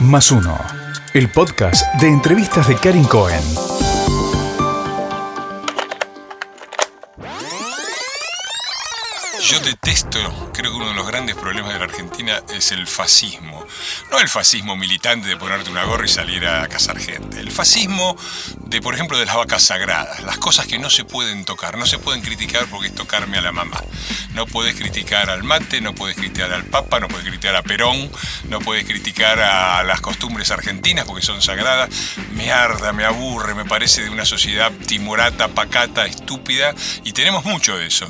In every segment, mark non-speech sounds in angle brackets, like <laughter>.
Más uno. El podcast de entrevistas de Karin Cohen. Yo detesto, creo que uno de los grandes problemas de la Argentina es el fascismo. No el fascismo militante de ponerte una gorra y salir a cazar gente. El fascismo de, por ejemplo, de las vacas sagradas. Las cosas que no se pueden tocar, no se pueden criticar porque es tocarme a la mamá. No puedes criticar al mate, no puedes criticar al papa, no puedes criticar a Perón, no puedes criticar a las costumbres argentinas porque son sagradas. Me arda, me aburre, me parece de una sociedad timorata, pacata, estúpida y tenemos mucho de eso.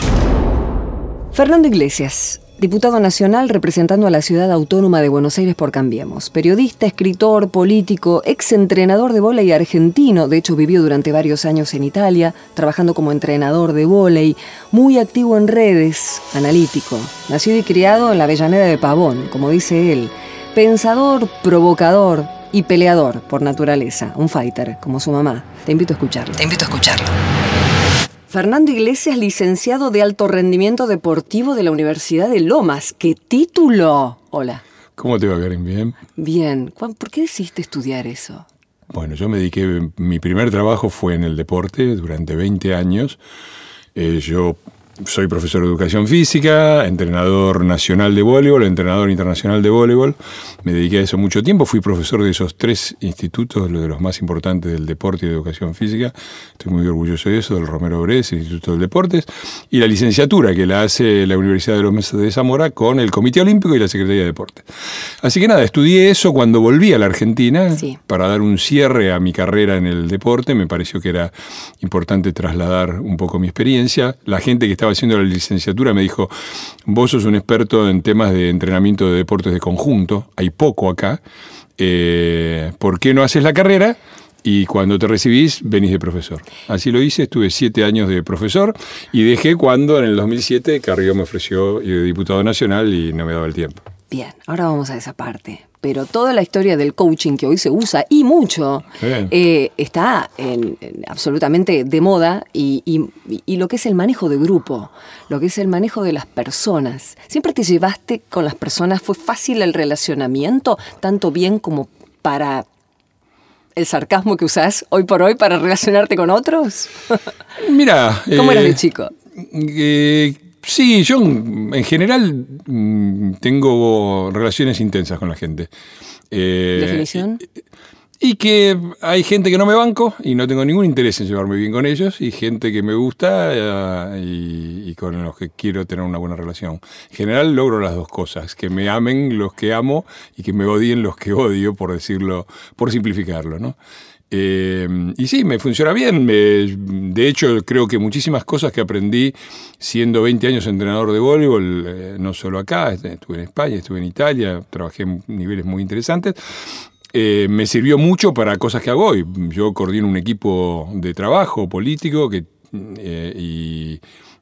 Fernando Iglesias, diputado nacional representando a la ciudad autónoma de Buenos Aires por Cambiemos. Periodista, escritor, político, exentrenador de vóley argentino, de hecho vivió durante varios años en Italia, trabajando como entrenador de vóley, muy activo en redes, analítico. Nacido y criado en la Avellaneda de Pavón, como dice él. Pensador, provocador y peleador por naturaleza, un fighter, como su mamá. Te invito a escucharlo. Te invito a escucharlo. Fernando Iglesias, licenciado de alto rendimiento deportivo de la Universidad de Lomas. ¡Qué título! Hola. ¿Cómo te va, Karen? Bien. Bien. ¿Por qué decidiste estudiar eso? Bueno, yo me dediqué, mi primer trabajo fue en el deporte durante 20 años. Eh, yo soy profesor de educación física, entrenador nacional de voleibol, entrenador internacional de voleibol. Me dediqué a eso mucho tiempo. Fui profesor de esos tres institutos, de los más importantes del deporte y de educación física. Estoy muy orgulloso de eso, del Romero Brés, el Instituto de Deportes. Y la licenciatura que la hace la Universidad de los Meses de Zamora con el Comité Olímpico y la Secretaría de Deportes. Así que nada, estudié eso cuando volví a la Argentina Sí. para dar un cierre a mi carrera en el deporte. Me pareció que era importante trasladar un poco mi experiencia. La gente que estaba haciendo la licenciatura me dijo, vos sos un experto en temas de entrenamiento de deportes de conjunto, hay poco acá, Eh, ¿por qué no haces la carrera? Y cuando te recibís, venís de profesor. Así lo hice, estuve siete años de profesor y dejé cuando en el 2007 Carrillo me ofreció de diputado nacional y no me daba el tiempo. Bien, ahora vamos a esa parte. Pero toda la historia del coaching que hoy se usa, y mucho, eh, está en- en absolutamente de moda y, y- y lo que es el manejo de grupo, lo que es el manejo de las personas. ¿Siempre te llevaste con las personas? ¿Fue fácil el relacionamiento, tanto bien como para el sarcasmo que usás hoy por hoy para relacionarte con otros? <laughs> Mira. ¿Cómo eras eh, de chico? Eh, sí, yo en general mm, tengo relaciones intensas con la gente. Eh, ¿Definición? Y que hay gente que no me banco y no tengo ningún interés en llevarme bien con ellos y gente que me gusta eh, y, y con los que quiero tener una buena relación. En general logro las dos cosas, que me amen los que amo y que me odien los que odio, por decirlo, por simplificarlo, ¿no? Eh, y sí, me funciona bien. De hecho, creo que muchísimas cosas que aprendí siendo 20 años entrenador de voleibol, eh, no solo acá, estuve en España, estuve en Italia, trabajé en niveles muy interesantes, eh, me sirvió mucho para cosas que hago hoy. Yo coordino un equipo de trabajo político que, eh, y,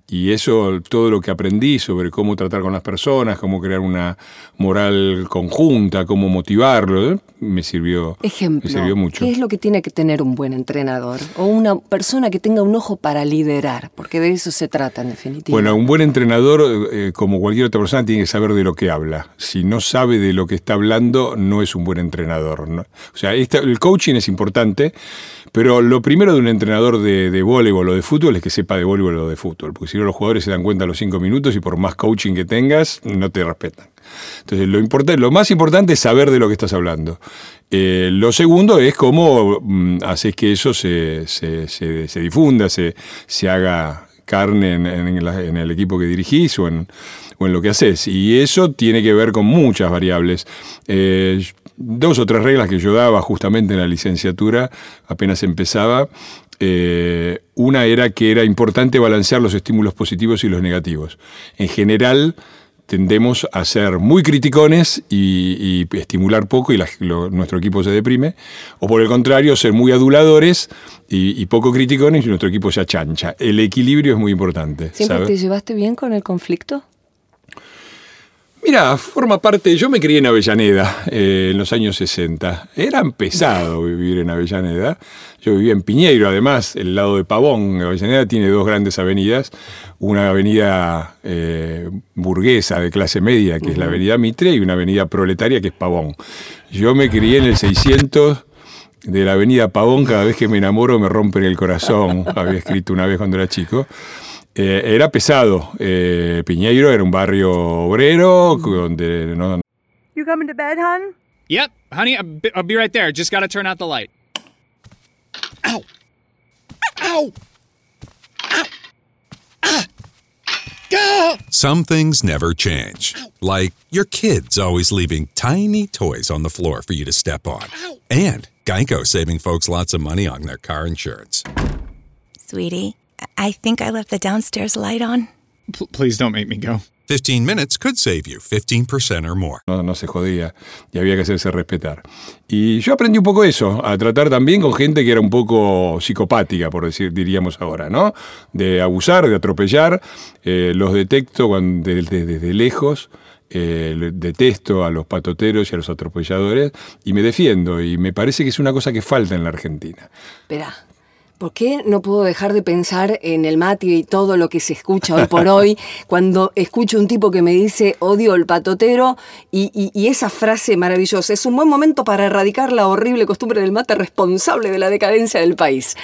y eso, todo lo que aprendí sobre cómo tratar con las personas, cómo crear una moral conjunta, cómo motivarlo, eh, me sirvió, Ejemplo, me sirvió mucho. ¿qué es lo que tiene que tener un buen entrenador? O una persona que tenga un ojo para liderar, porque de eso se trata en definitiva. Bueno, un buen entrenador, eh, como cualquier otra persona, tiene que saber de lo que habla. Si no sabe de lo que está hablando, no es un buen entrenador. ¿no? O sea, esta- el coaching es importante, pero lo primero de un entrenador de, de voleibol o de fútbol es que sepa de voleibol o de fútbol, porque si no los jugadores se dan cuenta a los cinco minutos y por más coaching que tengas, no te respetan. Entonces, lo, importante, lo más importante es saber de lo que estás hablando. Eh, lo segundo es cómo mm, haces que eso se, se- se- difunda, se, haga carne en el equipo que dirigís o en, o en lo que haces. Y eso tiene que ver con muchas variables. Eh, dos o tres reglas que yo daba justamente en la licenciatura, apenas empezaba. Eh, una era que era importante balancear los estímulos positivos y los negativos. En general, tendemos a ser muy criticones y, y estimular poco y la- lo- nuestro equipo se deprime, o por el contrario, ser muy aduladores y, y poco criticones y nuestro equipo se achancha. El equilibrio es muy importante. ¿Siempre te llevaste bien con el conflicto? Mira, forma parte, yo me crié en Avellaneda eh, en los años 60. Era pesado vivir en Avellaneda. Yo vivía en Piñeiro, además, el lado de Pavón. Avellaneda tiene dos grandes avenidas. Una avenida eh, burguesa de clase media, que es la avenida Mitre, y una avenida proletaria, que es Pavón. Yo me crié en el 600 de la avenida Pavón. Cada vez que me enamoro me rompen el corazón. Había escrito una vez cuando era chico. Eh, era pesado. Eh, Piñeiro era un barrio obrero donde no, You coming to bed, hon? Yep, honey, I'll be, right there. Just gotta turn out the light. Ow! Ow! Ow! Ah! Gah! Some things never change. Like your kids always leaving tiny toys on the floor for you to step on. And Geico saving folks lots of money on their car insurance. Sweetie, I think I left the downstairs light on. P- please don't make me go. 15 minutes could save you 15% or more. no, no se jodía y había que hacerse respetar. Y yo aprendí un poco eso, a tratar también con gente que era un poco psicopática, por decir, diríamos ahora, ¿no? De abusar, de atropellar. Eh, los detecto cuando, desde, desde lejos. eh, detesto a los patoteros y a los atropelladores y me defiendo. Y me parece que es una cosa que falta en la Argentina. Espera, ¿por qué no puedo dejar de pensar en el mate y todo lo que se escucha hoy por hoy <laughs> cuando escucho un tipo que me dice odio el patotero y, y- y esa frase maravillosa? Es un buen momento para erradicar la horrible costumbre del mate responsable de la decadencia del país.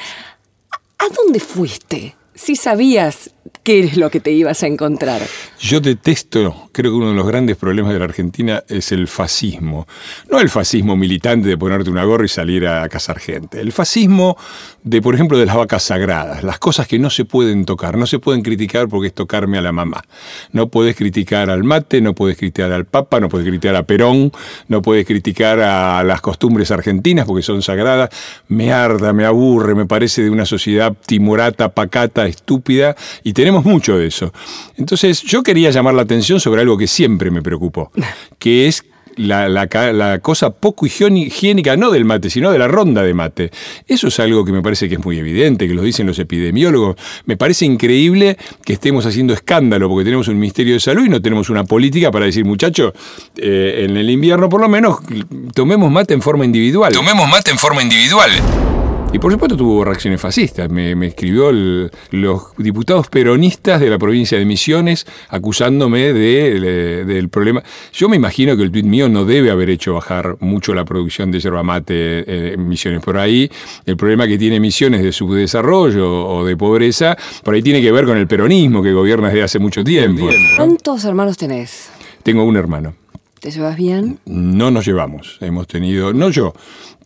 ¿A a dónde fuiste? Si sabías qué es lo que te ibas a encontrar. Yo detesto, creo que uno de los grandes problemas de la Argentina es el fascismo. No el fascismo militante de ponerte una gorra y salir a cazar gente. El fascismo de, por ejemplo, de las vacas sagradas. Las cosas que no se pueden tocar, no se pueden criticar porque es tocarme a la mamá. No puedes criticar al mate, no puedes criticar al papa, no puedes criticar a Perón, no puedes criticar a las costumbres argentinas porque son sagradas. Me arda, me aburre, me parece de una sociedad timorata, pacata, estúpida, y tenemos mucho de eso. Entonces, yo quería llamar la atención sobre algo que siempre me preocupó, que es la, la cosa poco higiénica, no del mate, sino de la ronda de mate. Eso es algo que me parece que es muy evidente, que lo dicen los epidemiólogos. Me parece increíble que estemos haciendo escándalo porque tenemos un Ministerio de Salud y no tenemos una política para decir, muchachos, eh, en el invierno por lo menos tomemos mate en forma individual. Tomemos mate en forma individual. Y por supuesto tuvo reacciones fascistas. Me, me escribió el- los diputados peronistas de la provincia de Misiones acusándome de- de- del problema. Yo me imagino que el tuit mío no debe haber hecho bajar mucho la producción de yerba mate eh, en Misiones. Por ahí, el problema que tiene Misiones de subdesarrollo o de pobreza, por ahí tiene que ver con el peronismo que gobierna desde hace mucho tiempo. ¿Cuántos hermanos tenés? Tengo un hermano. ¿Te llevas bien? No nos llevamos. Hemos tenido, no yo,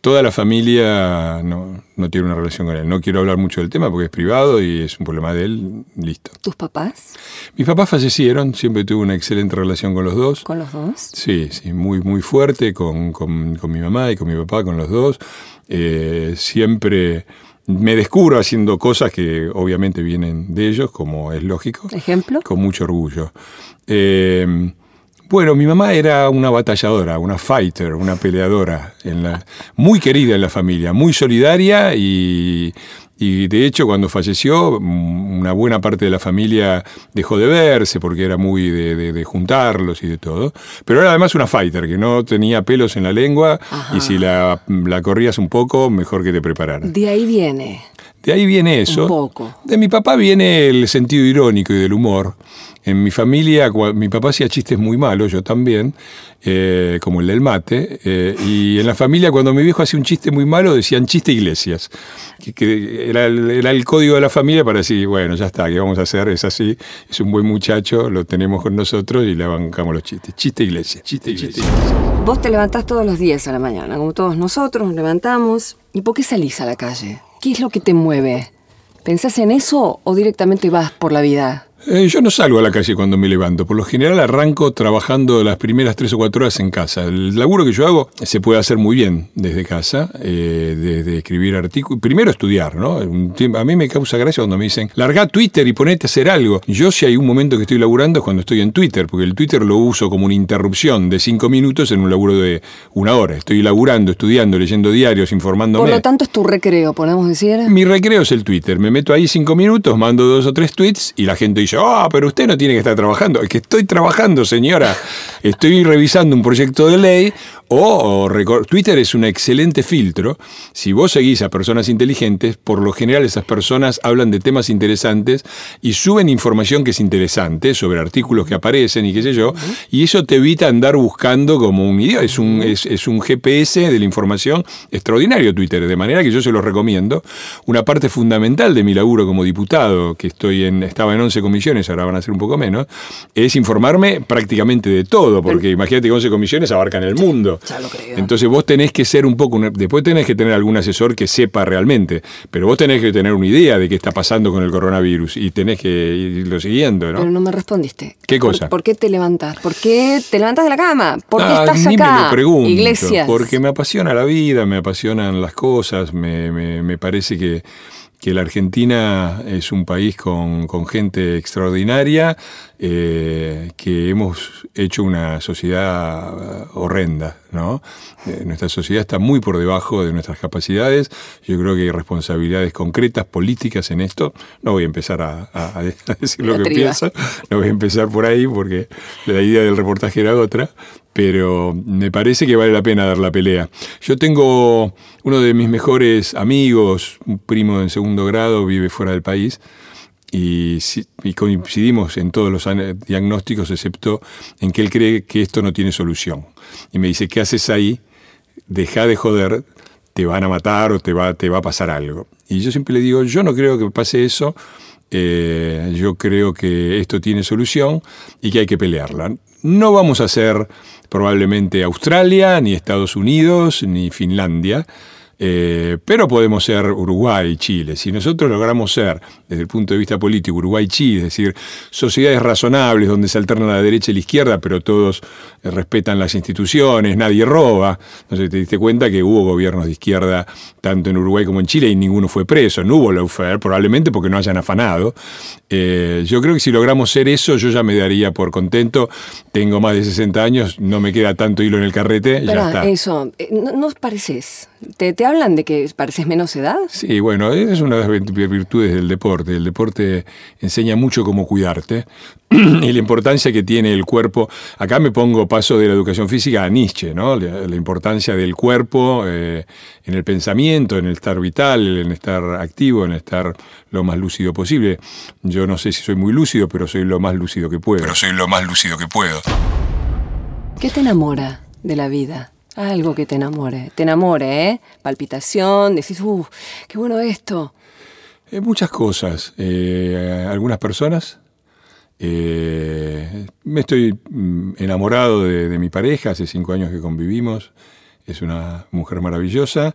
toda la familia no, no tiene una relación con él. No quiero hablar mucho del tema porque es privado y es un problema de él. Listo. ¿Tus papás? Mis papás fallecieron, siempre tuve una excelente relación con los dos. ¿Con los dos? Sí, sí, muy, muy fuerte con, con- con mi mamá y con mi papá, con los dos. Eh, siempre me descubro haciendo cosas que obviamente vienen de ellos, como es lógico. ¿Ejemplo? Con mucho orgullo. Eh, bueno, mi mamá era una batalladora, una fighter, una peleadora, en la, muy querida en la familia, muy solidaria y, y de hecho cuando falleció mm, una buena parte de la familia dejó de verse porque era muy de, de- de juntarlos y de todo. Pero era además una fighter que no tenía pelos en la lengua y si la, la corrías un poco, mejor que te prepararan. De ahí viene. De ahí viene eso. Un poco. De mi papá viene el sentido irónico y del humor. En mi familia, mi papá hacía chistes muy malos, yo también, eh, como el del mate. eh, y en la familia, cuando mi viejo hacía un chiste muy malo, decían chiste iglesias. Que, que era, el, era el código de la familia para decir, bueno, ya está, ¿qué vamos a hacer? Es así, es un buen muchacho, lo tenemos con nosotros y le bancamos los chistes. Chiste iglesia, chiste iglesia. Vos te levantás todos los días a la mañana, como todos nosotros, nos levantamos. ¿Y por qué salís a la calle? ¿Qué es lo que te mueve? ¿Pensás en eso o directamente vas por la vida? Eh, yo no salgo a la calle cuando me levanto. Por lo general arranco trabajando las primeras tres o cuatro horas en casa. El laburo que yo hago se puede hacer muy bien desde casa, eh, desde escribir artículos. Primero estudiar, ¿no? A mí me causa gracia cuando me dicen, larga Twitter y ponete a hacer algo. Yo si hay un momento que estoy laburando es cuando estoy en Twitter, porque el Twitter lo uso como una interrupción de cinco minutos en un laburo de una hora. Estoy laburando, estudiando, leyendo diarios, informándome. Por lo tanto, es tu recreo, podemos decir. Mi recreo es el Twitter. Me meto ahí cinco minutos, mando dos o tres tweets y la gente dice, ah, pero usted no tiene que estar trabajando. Es que estoy trabajando, señora. Estoy revisando un proyecto de ley o, o Twitter es un excelente filtro. Si vos seguís a personas inteligentes, por lo general esas personas hablan de temas interesantes y suben información que es interesante sobre artículos que aparecen y qué sé yo, y eso te evita andar buscando como un idiota. Es un, es, es un GPS de la información extraordinario Twitter, de manera que yo se los recomiendo. Una parte fundamental de mi laburo como diputado, que estoy en, estaba en 11 comisiones, ahora van a ser un poco menos, es informarme prácticamente de todo, porque imagínate que 11 comisiones abarcan el mundo. Ya lo creo. Entonces vos tenés que ser un poco, después tenés que tener algún asesor que sepa realmente, pero vos tenés que tener una idea de qué está pasando con el coronavirus y tenés que irlo siguiendo, ¿no? Pero no me respondiste. ¿Qué ¿Por- cosa? ¿Por, qué te levantas? ¿Por qué te levantas de la cama? ¿Por qué Ah, estás ni acá? me lo pregunto, Iglesias. porque me apasiona la vida, me apasionan las cosas, me, me- me parece que, que la Argentina es un país con, con gente extraordinaria, eh, que hemos hecho una sociedad horrenda, ¿no? Eh, nuestra sociedad está muy por debajo de nuestras capacidades, yo creo que hay responsabilidades concretas, políticas en esto, no voy a empezar a, a- a <laughs> decir lo que triba. pienso, no voy a empezar por ahí porque la idea del reportaje era otra, pero me parece que vale la pena dar la pelea. Yo tengo uno de mis mejores amigos, un primo en segundo grado, vive fuera del país, y, y coincidimos en todos los diagnósticos, excepto en que él cree que esto no tiene solución. Y me dice, ¿qué haces ahí? Deja de joder, te van a matar o te va, te va a pasar algo. Y yo siempre le digo, yo no creo que pase eso, eh, yo creo que esto tiene solución y que hay que pelearla. No vamos a ser probablemente Australia, ni Estados Unidos, ni Finlandia, eh, pero podemos ser Uruguay y Chile. Si nosotros logramos ser, desde el punto de vista político, Uruguay y Chile, es decir, sociedades razonables donde se alternan la derecha y la izquierda, pero todos eh, respetan las instituciones, nadie roba. No sé, te diste cuenta que hubo gobiernos de izquierda tanto en Uruguay como en Chile y ninguno fue preso. No hubo lawfare, probablemente porque no hayan afanado. Eh, yo creo que si logramos ser eso, yo ya me daría por contento. Tengo más de 60 años, no me queda tanto hilo en el carrete, ya está. eso, eh, no, no pareces. ¿Te, ¿Te hablan de que pareces menos edad? Sí, bueno, es una de las vir- virtudes del deporte. El deporte enseña mucho cómo cuidarte <clears throat> y la importancia que tiene el cuerpo. Acá me pongo paso de la educación física a Nietzsche, ¿no? La, la importancia del cuerpo eh, en el pensamiento, en el estar vital, en estar activo, en estar lo más lúcido posible. Yo no sé si soy muy lúcido, pero soy lo más lúcido que puedo. Pero soy lo más lúcido que puedo. ¿Qué te enamora de la vida? Algo que te enamore. Te enamore, ¿eh? Palpitación, decís, uh, qué bueno esto. Eh, muchas cosas. Eh, algunas personas. Eh, me estoy mm, enamorado de, mi pareja, hace cinco años que convivimos. Es una mujer maravillosa.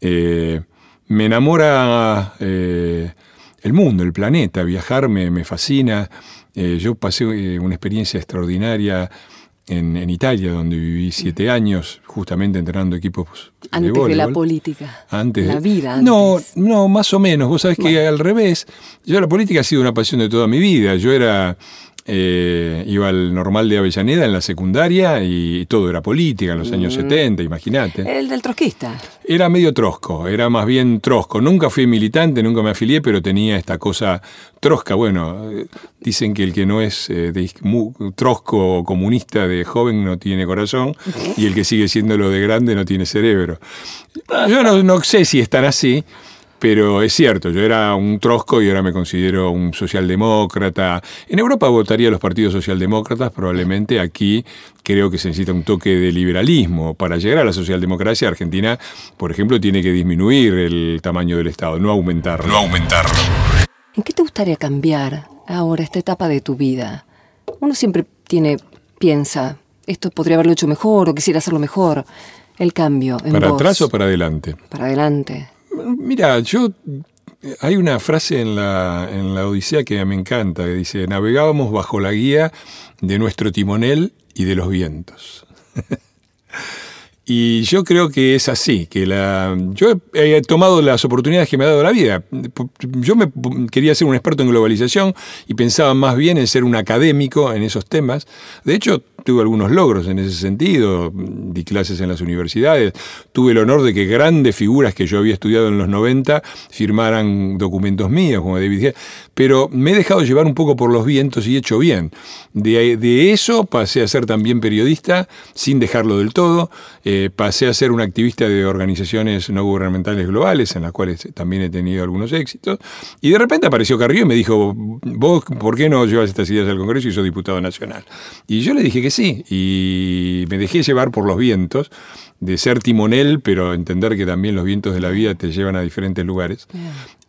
Eh, me enamora el mundo, el planeta, viajar me, fascina. Yo pasé una experiencia extraordinaria en, en Italia, donde viví siete años, justamente entrenando equipos de Antes de la política. Antes La vida antes. No, no, más o menos. Vos sabés que al revés. Yo la política ha sido una pasión de toda mi vida. Yo era. Eh, iba al normal de Avellaneda en la secundaria y todo era política en los años Mm. 70, imagínate. El del trotskista. Era medio trosco, era más bien trosco. Nunca fui militante, nunca me afilié, pero tenía esta cosa trosca. Bueno, eh, dicen que el que no es eh, de is- mu- trosco o comunista de joven no tiene corazón y el que sigue siendo lo de grande no tiene cerebro. Yo no, no sé si están así, pero es cierto, yo era un trosco y ahora me considero un socialdemócrata. En Europa votaría los partidos socialdemócratas, probablemente aquí creo que se necesita un toque de liberalismo. Para llegar a la socialdemocracia, Argentina, por ejemplo, tiene que disminuir el tamaño del Estado, no aumentarlo. No aumentarlo. ¿En qué te gustaría cambiar ahora esta etapa de tu vida? Uno siempre tiene, piensa, esto podría haberlo hecho mejor o quisiera hacerlo mejor. El cambio en ¿Para vos. atrás o para adelante? Para adelante. Mira, yo Hay una frase en la, en la Odisea que me encanta, que dice, navegábamos bajo la guía de nuestro timonel y de los vientos. <laughs> Y yo creo que es así, que la, yo he tomado las oportunidades que me ha dado la vida. Yo me quería ser un experto en globalización y pensaba más bien en ser un académico en esos temas. De hecho, tuve algunos logros en ese sentido, di clases en las universidades, tuve el honor de que grandes figuras que yo había estudiado en los 90 firmaran documentos míos, como David Gale, pero me he dejado llevar un poco por los vientos y he hecho bien. De, de eso pasé a ser también periodista, sin dejarlo del todo, eh, pasé a ser un activista de organizaciones no gubernamentales globales, en las cuales también he tenido algunos éxitos, y de repente apareció Carrillo y me dijo, vos, ¿por qué no llevas estas ideas al Congreso y sos diputado nacional? Y yo le dije que sí, y me dejé llevar por los vientos, de ser timonel, pero entender que también los vientos de la vida te llevan a diferentes lugares.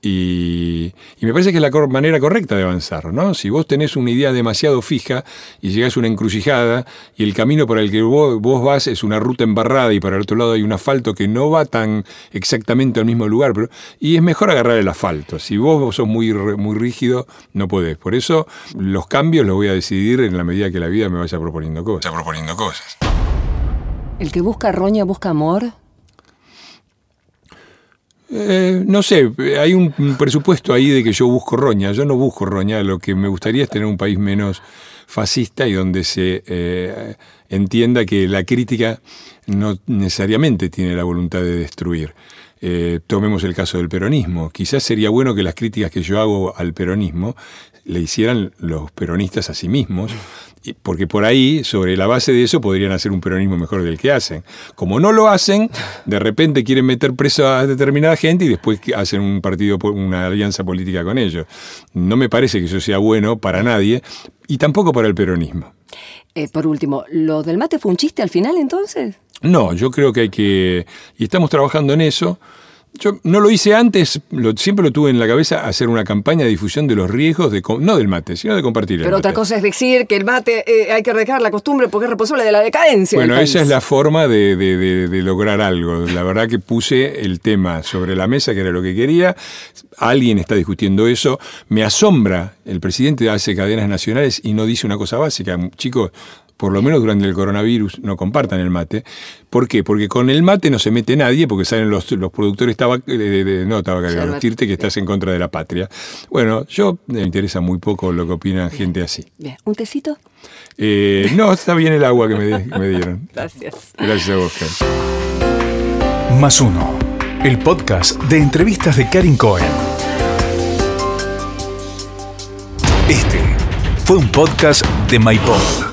Y, y, me parece que es la manera correcta de avanzar, ¿no? Si vos tenés una idea demasiado fija y llegás a una encrucijada y el camino por el que vos, vos, vas es una ruta embarrada y para el otro lado hay un asfalto que no va tan exactamente al mismo lugar, pero, y es mejor agarrar el asfalto. Si vos sos muy, muy rígido, no podés. Por eso los cambios los voy a decidir en la medida que la vida me vaya proponiendo cosas. Vaya proponiendo cosas. ¿El que busca roña busca amor? Eh, no sé, hay un presupuesto ahí de que yo busco roña. Yo no busco roña, lo que me gustaría es tener un país menos fascista y donde se eh, entienda que la crítica no necesariamente tiene la voluntad de destruir. Eh, tomemos el caso del peronismo. Quizás sería bueno que las críticas que yo hago al peronismo le hicieran los peronistas a sí mismos, porque por ahí, sobre la base de eso, podrían hacer un peronismo mejor del que hacen. Como no lo hacen, de repente quieren meter preso a determinada gente y después hacen un partido, una alianza política con ellos. No me parece que eso sea bueno para nadie y tampoco para el peronismo. Eh, por último, ¿lo del mate fue un chiste al final entonces? No, yo creo que hay que, y estamos trabajando en eso, yo no lo hice antes, siempre lo tuve en la cabeza, hacer una campaña de difusión de los riesgos, de no del mate, sino de compartir el Pero otra cosa es decir que el mate eh, hay que dejar la costumbre porque es responsable de la decadencia. Bueno, esa es la forma de, de, lograr algo. La verdad que puse el tema sobre la mesa, que era lo que quería. Alguien está discutiendo eso. Me asombra, el presidente hace cadenas nacionales y no dice una cosa básica. Chicos, por lo menos durante el coronavirus, no compartan el mate. ¿Por qué? Porque con el mate no se mete nadie, porque salen los, los productores tabac, de, no tabacarios, los tirte que estás en contra de la patria. Bueno, yo me interesa muy poco lo que opina gente así. Bien, ¿un tecito? Eh, no, está bien el agua que me, <laughs> dieron. Gracias. Gracias a vos, Más uno, el podcast de entrevistas de Karin Cohen. Este fue un podcast de MyPod.